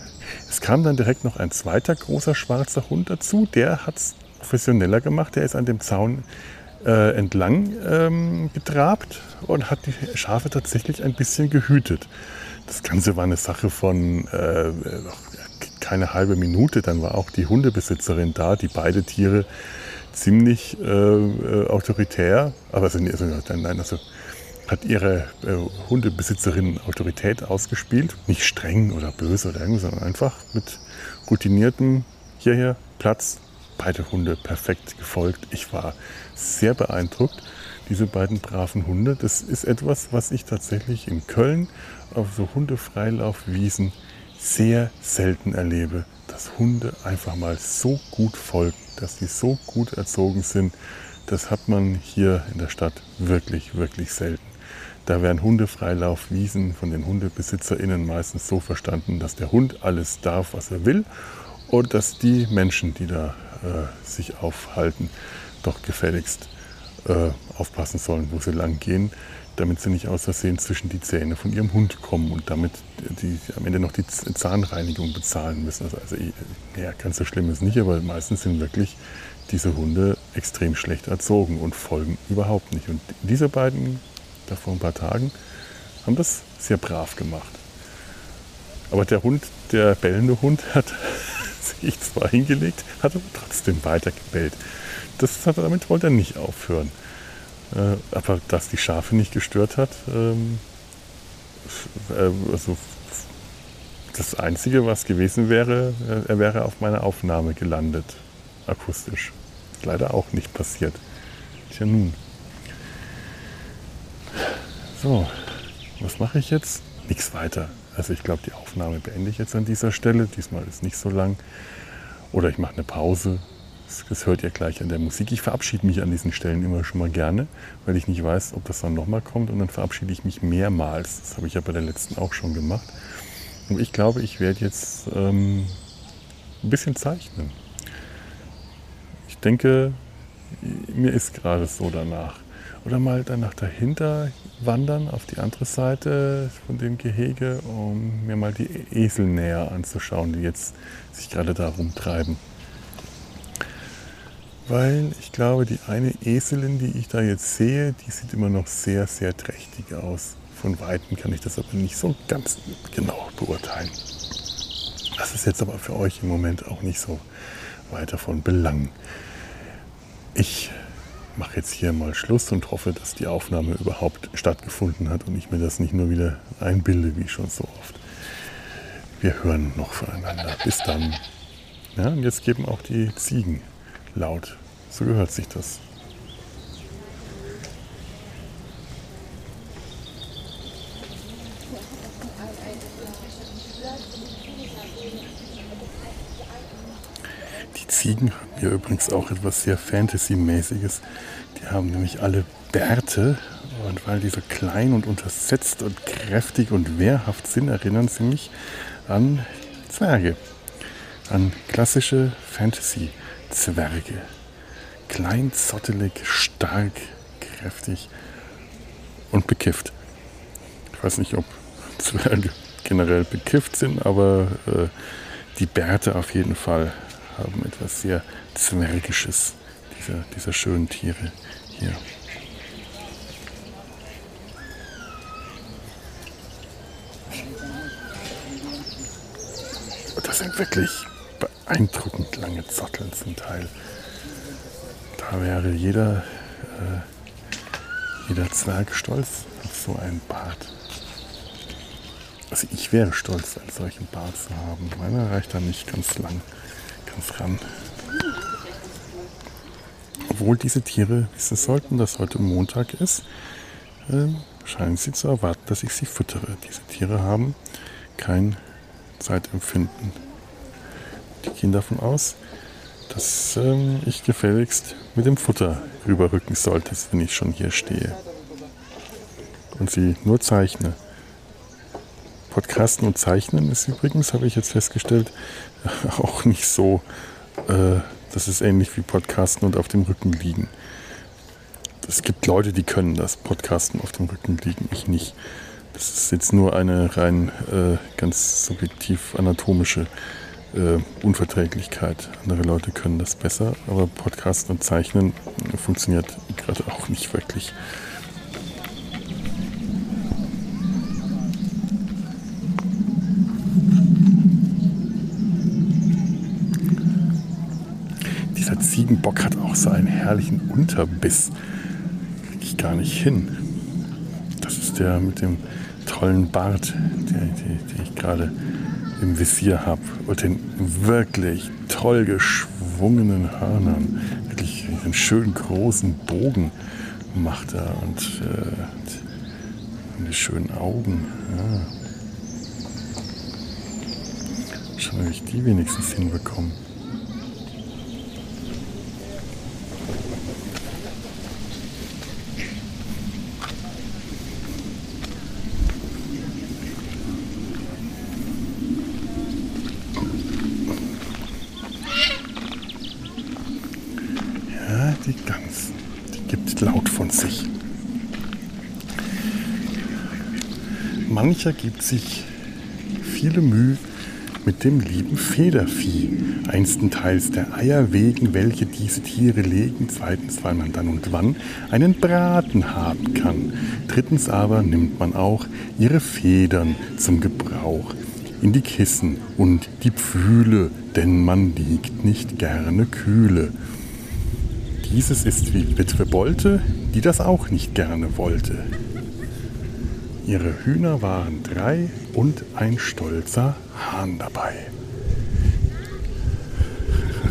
Es kam dann direkt noch ein zweiter großer schwarzer Hund dazu, der hat es professioneller gemacht, der ist an dem Zaun äh, entlang ähm, getrabt und hat die Schafe tatsächlich ein bisschen gehütet. Das Ganze war eine Sache von äh, keine halbe Minute. Dann war auch die Hundebesitzerin da, die beide Tiere ziemlich äh, äh autoritär, aber also, nein, also hat ihre äh, Hundebesitzerin Autorität ausgespielt. Nicht streng oder böse oder irgendwas, sondern einfach mit routiniertem hierher Platz. Beide Hunde perfekt gefolgt. Ich war sehr beeindruckt. Diese beiden braven Hunde, das ist etwas, was ich tatsächlich in Köln auf so Hundefreilaufwiesen sehr selten erlebe, dass Hunde einfach mal so gut folgen, dass die so gut erzogen sind. Das hat man hier in der Stadt wirklich, wirklich selten. Da werden Hundefreilaufwiesen von den HundebesitzerInnen meistens so verstanden, dass der Hund alles darf, was er will und dass die Menschen, die da äh, sich aufhalten, doch gefälligst äh, aufpassen sollen, wo sie lang gehen, damit sie nicht aus Versehen zwischen die Zähne von ihrem Hund kommen und damit die am Ende noch die Zahnreinigung bezahlen müssen. Also, also ja, ganz so schlimm ist nicht, aber meistens sind wirklich diese Hunde extrem schlecht erzogen und folgen überhaupt nicht. Und diese beiden da vor ein paar Tagen, haben das sehr brav gemacht. Aber der Hund, der bellende Hund, hat sich zwar hingelegt, hat aber trotzdem weiter gebellt. Das hat, damit wollte er nicht aufhören. Äh, aber dass die Schafe nicht gestört hat, ähm, äh, also das Einzige, was gewesen wäre, äh, er wäre auf meiner Aufnahme gelandet, akustisch. Leider auch nicht passiert. Tja nun. So, was mache ich jetzt? Nichts weiter. Also ich glaube, die Aufnahme beende ich jetzt an dieser Stelle. Diesmal ist nicht so lang. Oder ich mache eine Pause. Das hört ihr gleich an der Musik. Ich verabschiede mich an diesen Stellen immer schon mal gerne, weil ich nicht weiß, ob das dann nochmal kommt. Und dann verabschiede ich mich mehrmals. Das habe ich ja bei der letzten auch schon gemacht. Und ich glaube, ich werde jetzt ähm, ein bisschen zeichnen. Ich denke, mir ist gerade so danach. Oder mal danach dahinter wandern auf die andere Seite von dem Gehege, um mir mal die Esel näher anzuschauen, die jetzt sich gerade da rumtreiben. Weil ich glaube, die eine Eselin, die ich da jetzt sehe, die sieht immer noch sehr, sehr trächtig aus. Von Weitem kann ich das aber nicht so ganz genau beurteilen. Das ist jetzt aber für euch im Moment auch nicht so weiter von Belang. Ich mache jetzt hier mal Schluss und hoffe, dass die Aufnahme überhaupt stattgefunden hat und ich mir das nicht nur wieder einbilde, wie schon so oft. Wir hören noch voneinander. Bis dann. Ja, und jetzt geben auch die Ziegen laut. So gehört sich das. Ziegen haben hier übrigens auch etwas sehr Fantasy-mäßiges. Die haben nämlich alle Bärte und weil die so klein und untersetzt und kräftig und wehrhaft sind, erinnern sie mich an Zwerge. An klassische Fantasy-Zwerge. Klein, zottelig, stark, kräftig und bekifft. Ich weiß nicht, ob Zwerge generell bekifft sind, aber äh, die Bärte auf jeden Fall haben etwas sehr Zwergisches, dieser, dieser schönen Tiere hier. das sind wirklich beeindruckend lange Zotteln zum Teil. Da wäre jeder, äh, jeder Zwerg stolz auf so einen Bart. Also ich wäre stolz, einen solchen Bart zu haben. Meiner reicht da nicht ganz lang ganz ran. Obwohl diese Tiere wissen sollten, dass heute Montag ist, äh, scheinen sie zu erwarten, dass ich sie füttere. Diese Tiere haben kein Zeitempfinden. Die gehen davon aus, dass ähm, ich gefälligst mit dem Futter rüberrücken sollte, wenn ich schon hier stehe. Und sie nur zeichne. Podcasten und Zeichnen ist übrigens, habe ich jetzt festgestellt, auch nicht so, äh, das ist ähnlich wie Podcasten und auf dem Rücken liegen. Es gibt Leute, die können das, Podcasten auf dem Rücken liegen, ich nicht. Das ist jetzt nur eine rein äh, ganz subjektiv anatomische äh, Unverträglichkeit. Andere Leute können das besser, aber Podcasten und Zeichnen funktioniert gerade auch nicht wirklich. Ziegenbock hat auch so einen herrlichen Unterbiss. Kriege ich gar nicht hin. der mit dem tollen Bart, den, den ich gerade im Visier habe und den wirklich toll geschwungenen Hörnern, wirklich einen schönen großen Bogen macht er und, äh, und die schönen Augen. Ja. Schauen, ob ich die wenigstens hinbekomme. Mancher gibt sich viele Mühe mit dem lieben Federvieh. Einstenteils der Eier wegen, welche diese Tiere legen. Zweitens, weil man dann und wann einen Braten haben kann. Drittens aber nimmt man auch ihre Federn zum Gebrauch in die Kissen und die Pfühle, denn man liegt nicht gerne kühle. Dieses ist wie Witwe Bolte, die das auch nicht gerne wollte. Ihre Hühner waren drei und ein stolzer Hahn dabei.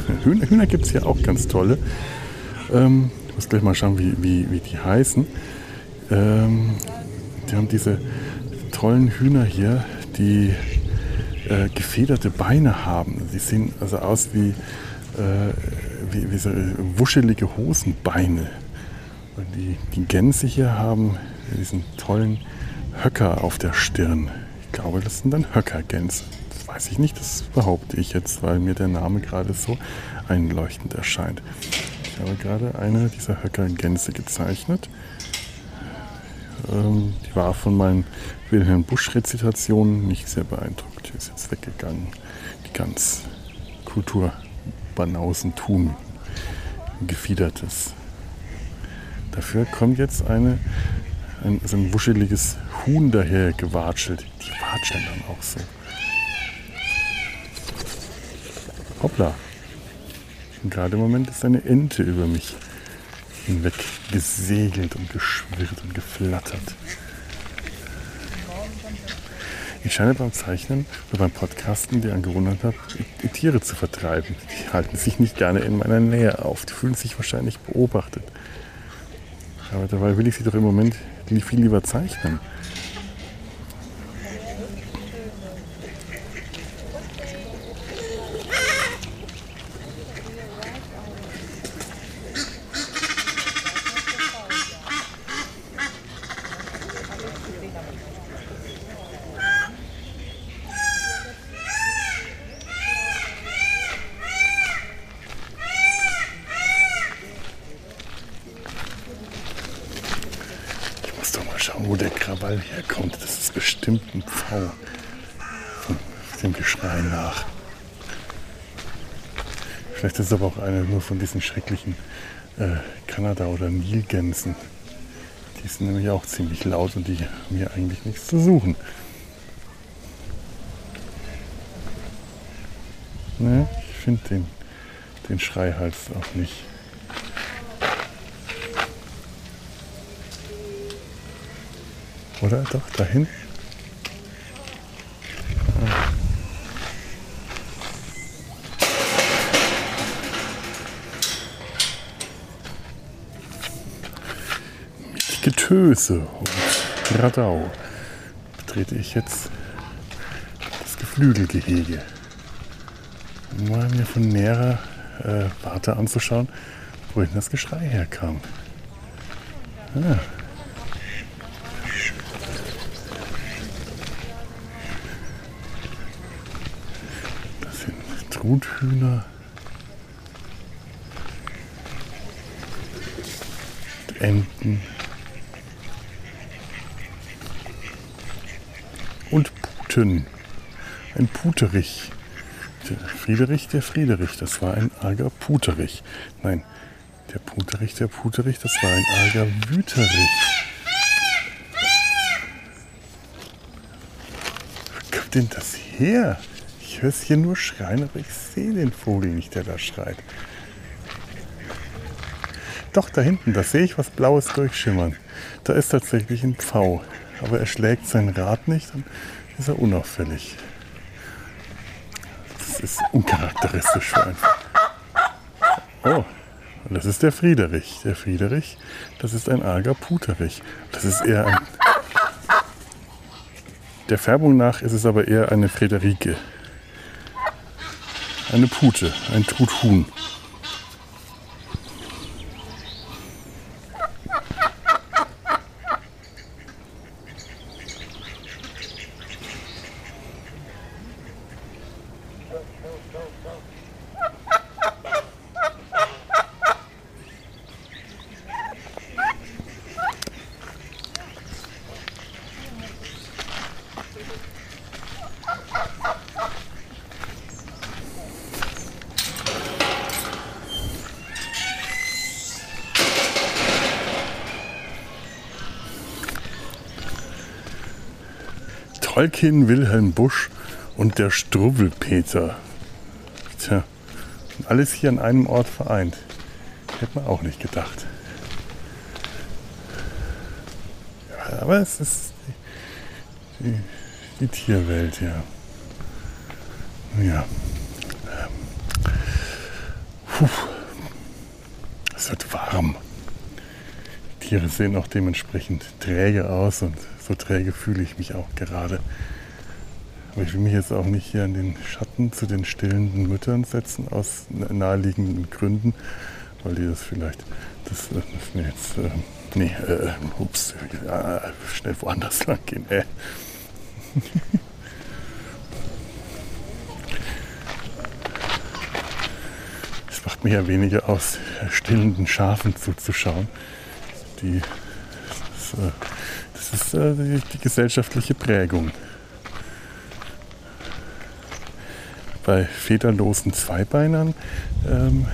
Hühner, Hühner gibt es hier auch ganz tolle. Ähm, ich muss gleich mal schauen, wie, wie, wie die heißen. Ähm, die haben diese tollen Hühner hier, die äh, gefederte Beine haben. Sie sehen also aus wie, äh, wie, wie so wuschelige Hosenbeine. Und die, die Gänse hier haben diesen tollen Höcker auf der Stirn. Ich glaube, das sind dann Höckergänse. Das weiß ich nicht, das behaupte ich jetzt, weil mir der Name gerade so einleuchtend erscheint. Ich habe gerade eine dieser Höckergänse gezeichnet. Ähm, die war von meinen Wilhelm Busch-Rezitationen nicht sehr beeindruckt. Die ist jetzt weggegangen. Die ganz Kulturbanausentum, gefiedertes. Dafür kommt jetzt eine, ein, so ein wuscheliges Huhn daher gewatschelt. Die watscheln dann auch so. Hoppla. Und gerade im Moment ist eine Ente über mich hinweg gesegelt und geschwirrt und geflattert. Ich scheine beim Zeichnen oder beim Podcasten die Angewohnheit habe, Tiere zu vertreiben. Die halten sich nicht gerne in meiner Nähe auf. Die fühlen sich wahrscheinlich beobachtet. Aber dabei will ich sie doch im Moment viel lieber zeichnen. Ist aber auch eine nur von diesen schrecklichen äh, Kanada- oder Nilgänsen. Die sind nämlich auch ziemlich laut und die haben hier eigentlich nichts zu suchen. Ne, ich finde den, den Schreihals auch nicht. Oder doch, dahin? Getöse und Radau betrete ich jetzt das Geflügelgehege. Um mal mir von näherer äh, Warte anzuschauen, wohin das Geschrei herkam. Ah. Das sind Truthühner. Enten. Und Puten. Ein Puterich. Der Friederich, der Friederich, das war ein arger Puterich. Nein, der Puterich, der Puterich, das war ein arger Wüterich. Wo kommt denn das her? Ich höre es hier nur schreien, aber ich sehe den Vogel nicht, der da schreit. Doch, da hinten, da sehe ich was Blaues durchschimmern. Da ist tatsächlich ein Pfau. Aber er schlägt sein Rad nicht, dann ist er unauffällig. Das ist uncharakteristisch für einen. Oh, das ist der Friederich. Der Friederich, das ist ein arger Puterich. Das ist eher ein. Der Färbung nach ist es aber eher eine Friederike. Eine Pute, ein Truthuhn. Tolkien, Wilhelm Busch und der Struwwelpeter. Tja, alles hier an einem Ort vereint. Hätte man auch nicht gedacht. Ja, aber es ist die, die, Tierwelt, ja. Ja. Puh. Es wird warm. Die Tiere sehen auch dementsprechend träge aus und so träge fühle ich mich auch gerade. Aber ich will mich jetzt auch nicht hier in den Schatten zu den stillenden Müttern setzen, aus naheliegenden Gründen, weil die das vielleicht, das, das nee, jetzt, äh, nee, äh, ups, ja, schnell woanders lang gehen, äh. Es macht mir ja weniger aus, stillenden Schafen zuzuschauen, die das, äh, das ist äh, die, die, gesellschaftliche Prägung. Bei federlosen Zweibeinern ähm,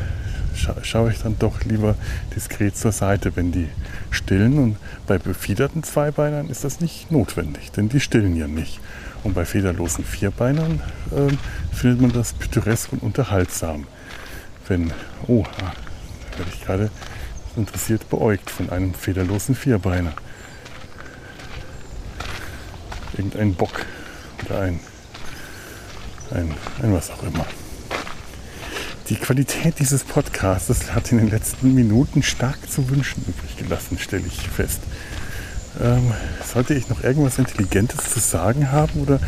scha schaue ich dann doch lieber diskret zur Seite, wenn die stillen. Und bei befiederten Zweibeinern ist das nicht notwendig, denn die stillen ja nicht. Und bei federlosen Vierbeinern ähm, findet man das pittoresk und unterhaltsam. Wenn, oh, da werde ich gerade interessiert beäugt von einem federlosen Vierbeiner irgendein Bock oder ein, ein, ein was auch immer. Die Qualität dieses Podcasts hat in den letzten Minuten stark zu wünschen übrig gelassen, stelle ich fest. Ähm, sollte ich noch irgendwas Intelligentes zu sagen haben oder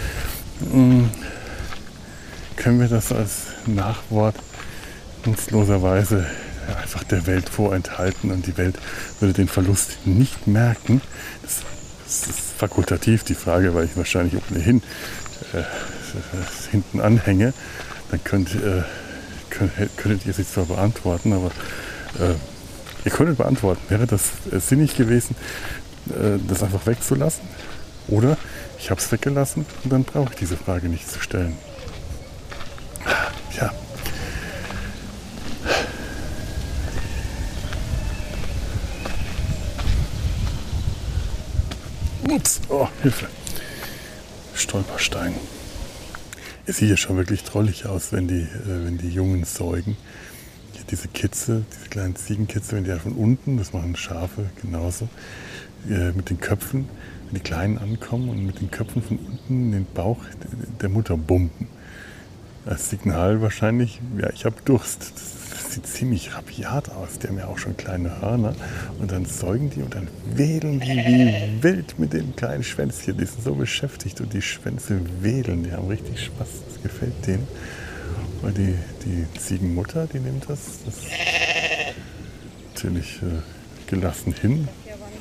mh, hm, können wir das als Nachwort nutzloserweise einfach der Welt vorenthalten und die Welt würde den Verlust nicht merken? Das das ist fakultativ die Frage, weil ich wahrscheinlich ohnehin äh, hinten anhänge. Dann könnt, äh, könnt, könntet ihr sie zwar beantworten, aber äh, ihr könntet beantworten. Wäre das äh, sinnig gewesen, äh, das einfach wegzulassen? Oder ich habe es weggelassen und dann brauche ich diese Frage nicht zu stellen. Ja, Ups, oh, Hilfe. Stolperstein. Es sieht ja schon wirklich drollig aus, wenn die, äh, wenn die Jungen säugen. Diese Kitze, diese kleinen Ziegenkitze, wenn die ja von unten, das machen Schafe genauso, äh, mit den Köpfen, wenn die Kleinen ankommen und mit den Köpfen von unten in den Bauch der Mutter bumpen. Als Signal wahrscheinlich, ja, ich habe Durst. Das sieht ziemlich rabiat aus. Die haben ja auch schon kleine Hörner. Und dann säugen die und dann wedeln die wie wild mit dem kleinen Schwänzchen. Die sind so beschäftigt und die Schwänze wedeln. Die haben richtig Spaß. Das gefällt denen. Weil die, die Ziegenmutter, die nimmt das, das natürlich äh, gelassen hin.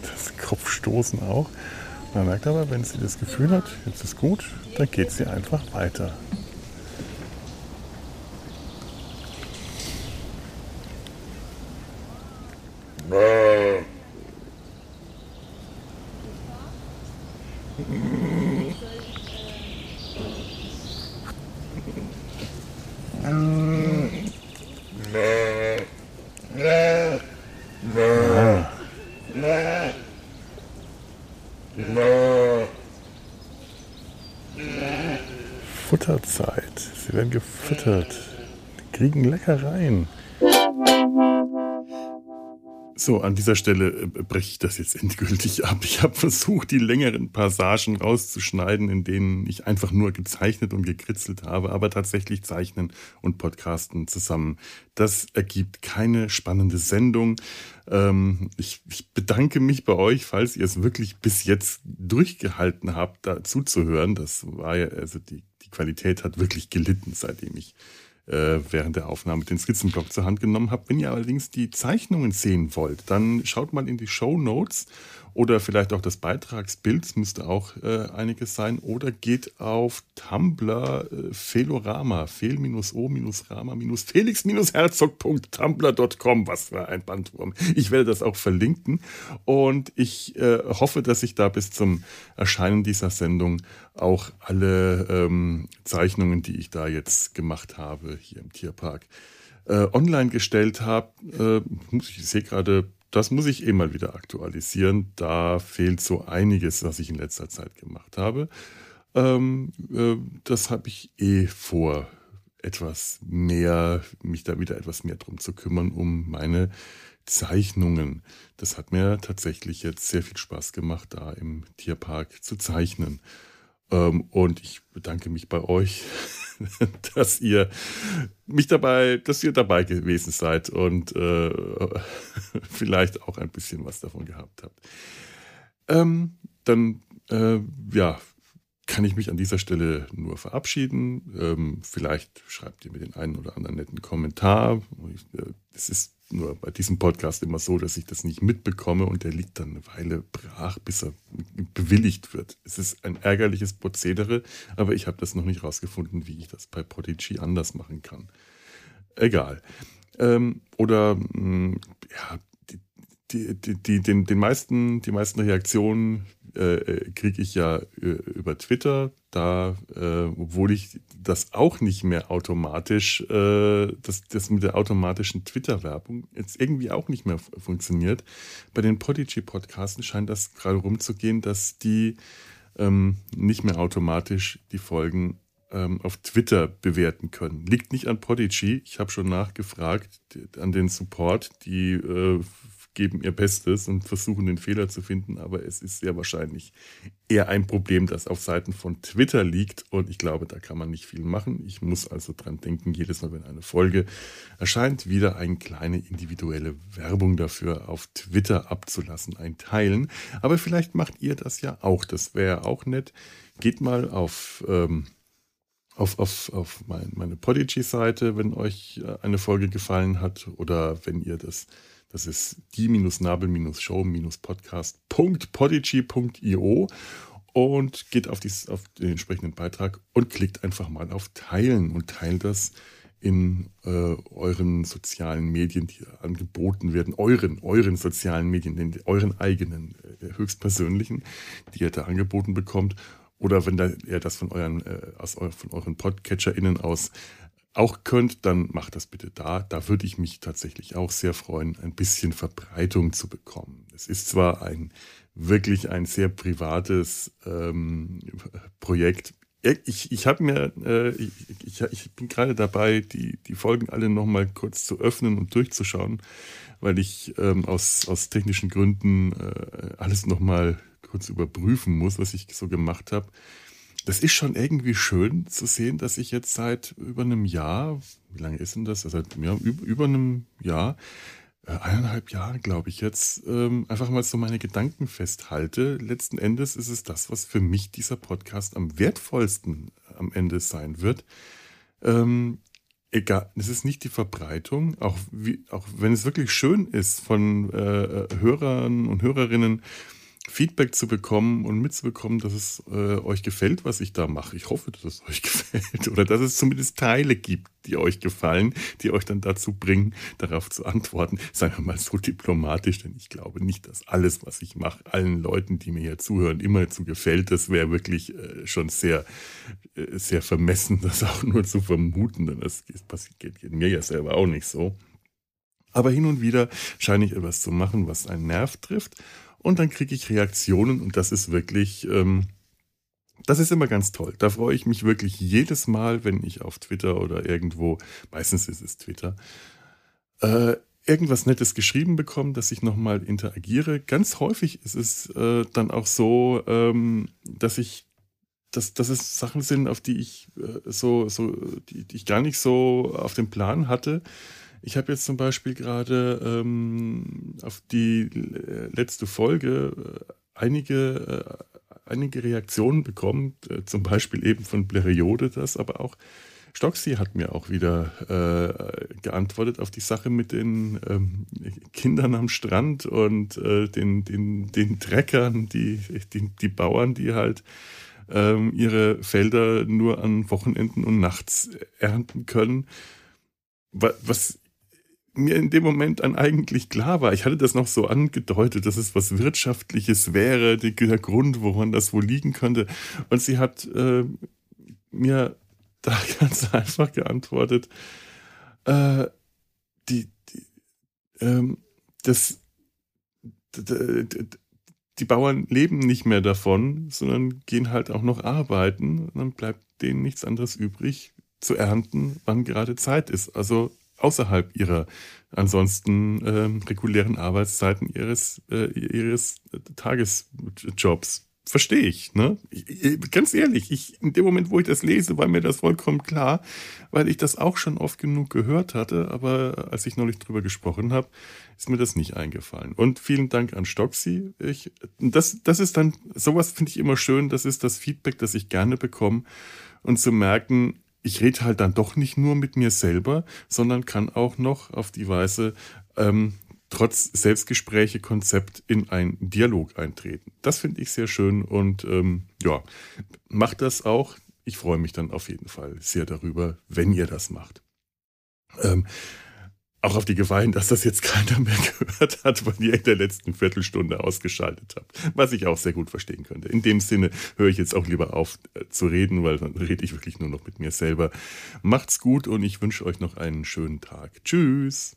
Das Kopfstoßen auch. Man merkt aber, wenn sie das Gefühl hat, jetzt ist gut, dann geht sie einfach weiter. Futterzeit. Sie werden kriegen Leckereien. So, an dieser Stelle äh, breche ich das jetzt endgültig ab. Ich habe versucht, die längeren Passagen rauszuschneiden, in denen ich einfach nur gezeichnet und gekritzelt habe, aber tatsächlich Zeichnen und Podcasten zusammen. Das ergibt keine spannende Sendung. Ähm, ich, ich, bedanke mich bei euch, falls ihr es wirklich bis jetzt durchgehalten habt, da zuzuhören. Das war ja, also die, die Qualität hat wirklich gelitten, seitdem ich äh, während der Aufnahme den Skizzenblock zur Hand genommen habe. Wenn ihr allerdings die Zeichnungen sehen wollt, dann schaut mal in die Show Notes oder vielleicht auch das Beitragsbild, müsste auch äh, einiges sein. Oder geht auf Tumblr äh, Felorama, fehl-o-rama- felix-herzog.tumblr.com. Was für ein Bandwurm. Ich werde das auch verlinken. Und ich äh, hoffe, dass ich da bis zum Erscheinen dieser Sendung auch alle ähm, Zeichnungen, die ich da jetzt gemacht habe, hier im Tierpark, äh, online gestellt habe. Äh, ich sehe gerade das muss ich eh mal wieder aktualisieren. Da fehlt so einiges, was ich in letzter Zeit gemacht habe. Ähm, äh, das habe ich eh vor, etwas mehr, mich da wieder etwas mehr drum zu kümmern, um meine Zeichnungen. Das hat mir tatsächlich jetzt sehr viel Spaß gemacht, da im Tierpark zu zeichnen. Ähm, und ich bedanke mich bei euch, dass ihr mich dabei, dass ihr dabei gewesen seid und äh, vielleicht auch ein bisschen was davon gehabt habt. Ähm, dann, äh, ja, kann ich mich an dieser Stelle nur verabschieden. Ähm, vielleicht schreibt ihr mir den einen oder anderen netten Kommentar. Äh, es ist nur bei diesem Podcast immer so, dass ich das nicht mitbekomme und der liegt dann eine Weile brach, bis er bewilligt wird. Es ist ein ärgerliches Prozedere, aber ich habe das noch nicht rausgefunden, wie ich das bei Prodigy anders machen kann. Egal. Ähm, oder mh, mm, ja, die, die, die, den, den meisten, die meisten Reaktionen äh, äh kriege ich ja äh, über Twitter. Da, äh, obwohl ich das auch nicht mehr automatisch, äh, das, das mit der automatischen Twitter-Werbung jetzt irgendwie auch nicht mehr funktioniert. Bei den Podigy-Podcasten scheint das gerade rumzugehen, dass die ähm, nicht mehr automatisch die Folgen ähm, auf Twitter bewerten können. Liegt nicht an Podigy. Ich habe schon nachgefragt an den Support. Die äh, geben ihr Bestes und versuchen den Fehler zu finden, aber es ist sehr wahrscheinlich eher ein Problem, das auf Seiten von Twitter liegt und ich glaube, da kann man nicht viel machen. Ich muss also dran denken, jedes Mal, wenn eine Folge erscheint, wieder eine kleine individuelle Werbung dafür auf Twitter abzulassen, ein Teilen. Aber vielleicht macht ihr das ja auch, das wäre auch nett. Geht mal auf... Ähm, auf, auf, auf meine Podigy-Seite, wenn euch äh, eine Folge gefallen hat oder wenn ihr das das ist die-nabel-show-podcast.podigy.io und geht auf, dies, auf den entsprechenden Beitrag und klickt einfach mal auf Teilen und teilt das in äh, euren sozialen Medien, die angeboten werden, euren, euren sozialen Medien, den, euren eigenen, äh, höchstpersönlichen, die ihr da angeboten bekommt. Oder wenn da, ihr das von euren, äh, aus, von euren PodcatcherInnen aus auch könnt, dann macht das bitte da. Da würde ich mich tatsächlich auch sehr freuen, ein bisschen Verbreitung zu bekommen. Es ist zwar ein wirklich ein sehr privates ähm, Projekt. Ich, ich habe mir, äh, ich, ich, ich, bin gerade dabei, die, die Folgen alle nochmal kurz zu öffnen und durchzuschauen, weil ich ähm, aus, aus technischen Gründen äh, alles nochmal kurz überprüfen muss, was ich so gemacht habe das ist schon irgendwie schön zu sehen, dass ich jetzt seit über einem Jahr, wie lange ist denn das? Seit ja, über, einem Jahr, äh, eineinhalb Jahre, glaube ich, jetzt ähm, einfach mal so meine Gedanken festhalte. Letzten Endes ist es das, was für mich dieser Podcast am wertvollsten am Ende sein wird. Ähm, egal, es ist nicht die Verbreitung, auch, wie, auch wenn es wirklich schön ist, von äh, Hörern und Hörerinnen Feedback zu bekommen und mitzubekommen, dass es äh, euch gefällt, was ich da mache. Ich hoffe, dass es euch gefällt oder dass es zumindest Teile gibt, die euch gefallen, die euch dann dazu bringen, darauf zu antworten. Sagen wir mal so diplomatisch, denn ich glaube nicht, dass alles, was ich mache, allen Leuten, die mir hier zuhören, immer zu gefällt. Das wäre wirklich äh, schon sehr, äh, sehr vermessen, das auch nur zu vermuten, denn das passiert, geht, mir ja selber auch nicht so. Aber hin und wieder scheine ich etwas zu machen, was einen Nerv trifft und dann kriege ich Reaktionen und das ist wirklich, ähm, das ist immer ganz toll. Da freue ich mich wirklich jedes Mal, wenn ich auf Twitter oder irgendwo, meistens ist es Twitter, äh, irgendwas Nettes geschrieben bekomme, dass ich nochmal interagiere. Ganz häufig ist es äh, dann auch so, ähm, dass ich, dass, dass es Sachen sind, auf die ich äh, so, so, die, die, ich gar nicht so auf dem Plan hatte. Ich habe jetzt zum Beispiel gerade ähm, auf die letzte Folge äh, einige, äh, einige Reaktionen bekommen, äh, zum Beispiel eben von Bleriode das, aber auch Stoxy hat mir auch wieder äh, geantwortet auf die Sache mit den ähm, Kindern am Strand und äh, den, den, den Treckern, die, die, die Bauern, die halt ähm, ihre Felder nur an Wochenenden und nachts ernten können. Was mir in dem Moment dann eigentlich klar war. Ich hatte das noch so angedeutet, dass es was Wirtschaftliches wäre, der Grund, woran das wohl liegen könnte. Und sie hat äh, mir da ganz einfach geantwortet, äh, die, die, ähm, das, die Bauern leben nicht mehr davon, sondern gehen halt auch noch arbeiten und dann bleibt denen nichts anderes übrig, zu ernten, wann gerade Zeit ist. Also außerhalb ihrer ansonsten äh, regulären Arbeitszeiten ihres, äh, ihres Tagesjobs verstehe ich, ne? Ganz ehrlich, ich, in dem Moment, wo ich das lese, war mir das vollkommen klar, weil ich das auch schon oft genug gehört hatte, aber als ich neulich drüber gesprochen habe, ist mir das nicht eingefallen. Und vielen Dank an Stoxy. Ich, das, das ist dann, sowas finde ich immer schön, das ist das Feedback, das ich gerne bekomme und zu merken, ich rede halt dann doch nicht nur mit mir selber, sondern kann auch noch auf die Weise ähm, trotz Selbstgespräche-Konzept in einen Dialog eintreten. Das finde ich sehr schön und ähm, ja, macht das auch. Ich freue mich dann auf jeden Fall sehr darüber, wenn ihr das macht. Ähm, auch auf die Gefahr dass das jetzt keiner mehr gehört hat, weil ihr in der letzten Viertelstunde ausgeschaltet habt. Was ich auch sehr gut verstehen könnte. In dem Sinne höre ich jetzt auch lieber auf äh, zu reden, weil dann rede ich wirklich nur noch mit mir selber. Macht's gut und ich wünsche euch noch einen schönen Tag. Tschüss.